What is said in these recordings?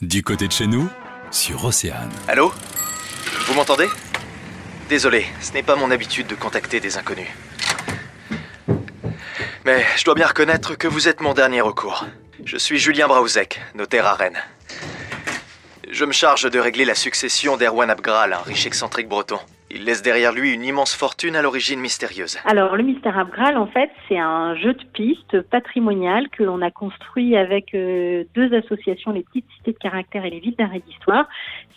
Du côté de chez nous, sur Océane. Allô Vous m'entendez Désolé, ce n'est pas mon habitude de contacter des inconnus. Mais je dois bien reconnaître que vous êtes mon dernier recours. Je suis Julien Brauzek, notaire à Rennes. Je me charge de régler la succession d'Erwan Abgral, un riche excentrique breton. Il laisse derrière lui une immense fortune à l'origine mystérieuse. Alors, le Mystère Abgral, en fait, c'est un jeu de piste patrimonial que l'on a construit avec euh, deux associations, les Petites Cités de Caractère et les Villes d'Arrêt d'Histoire.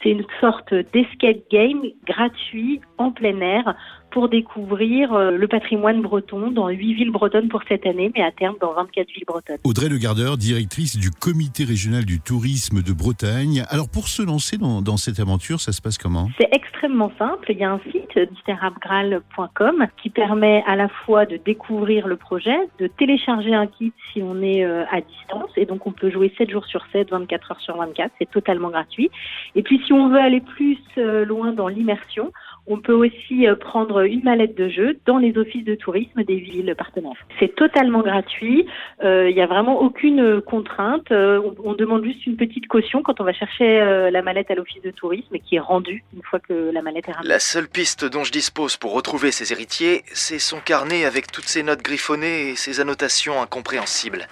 C'est une sorte d'escape game gratuit en plein air pour découvrir euh, le patrimoine breton dans huit villes bretonnes pour cette année, mais à terme dans 24 villes bretonnes. Audrey Le Gardeur, directrice du comité régional du tourisme de Bretagne. Alors pour se lancer dans, dans cette aventure, ça se passe comment? C'est extrêmement simple. Il y a un site, mystèreabgral.com, qui permet à la fois de découvrir le projet, de télécharger un kit si on est euh, à distance, et donc on peut jouer 7 jours sur 7, 24 heures sur 24, c'est totalement gratuit. Et puis si on veut aller plus euh, loin dans l'immersion, on peut aussi euh, prendre une mallette de jeu dans les offices de tourisme des villes partenaires. C'est totalement gratuit. Euh, Il n'y a vraiment aucune contrainte. Euh, on, on, demande juste une petite caution quand on va chercher euh, la mallette à l'office de tourisme et qui est rendue une fois que la mallette est ramenée. La seule piste dont je dispose pour retrouver ses héritiers, c'est son carnet avec toutes ses notes griffonnées et ses annotations incompréhensibles.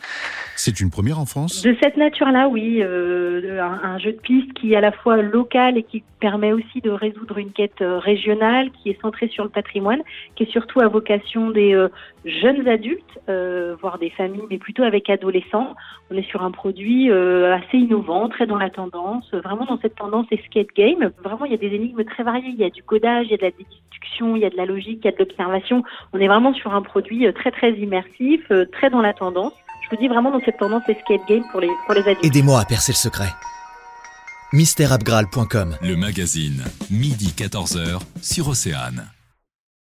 C'est une première en France? De cette nature-là, oui. Euh, un, un, jeu de piste qui est à la fois local et qui permet aussi de résoudre une quête régionale qui est centrée sur le patrimoine, qui est surtout à vocation des euh, jeunes adultes, euh, voire des familles, mais plutôt avec adolescents. On est sur un produit euh, assez innovant, très dans la tendance, vraiment dans cette tendance escape game. Vraiment, il y a des énigmes très variées. Il y a du codage, il y a de la déduction, il y a de la logique, il y a de l'observation. On est vraiment sur un produit très très immersif, très dans la tendance je vous dis vraiment dans cette tendance escape game pour les, pour les adultes. Aidez-moi à percer le secret. mystèreabgral.com Le magazine, midi 14h sur Océane.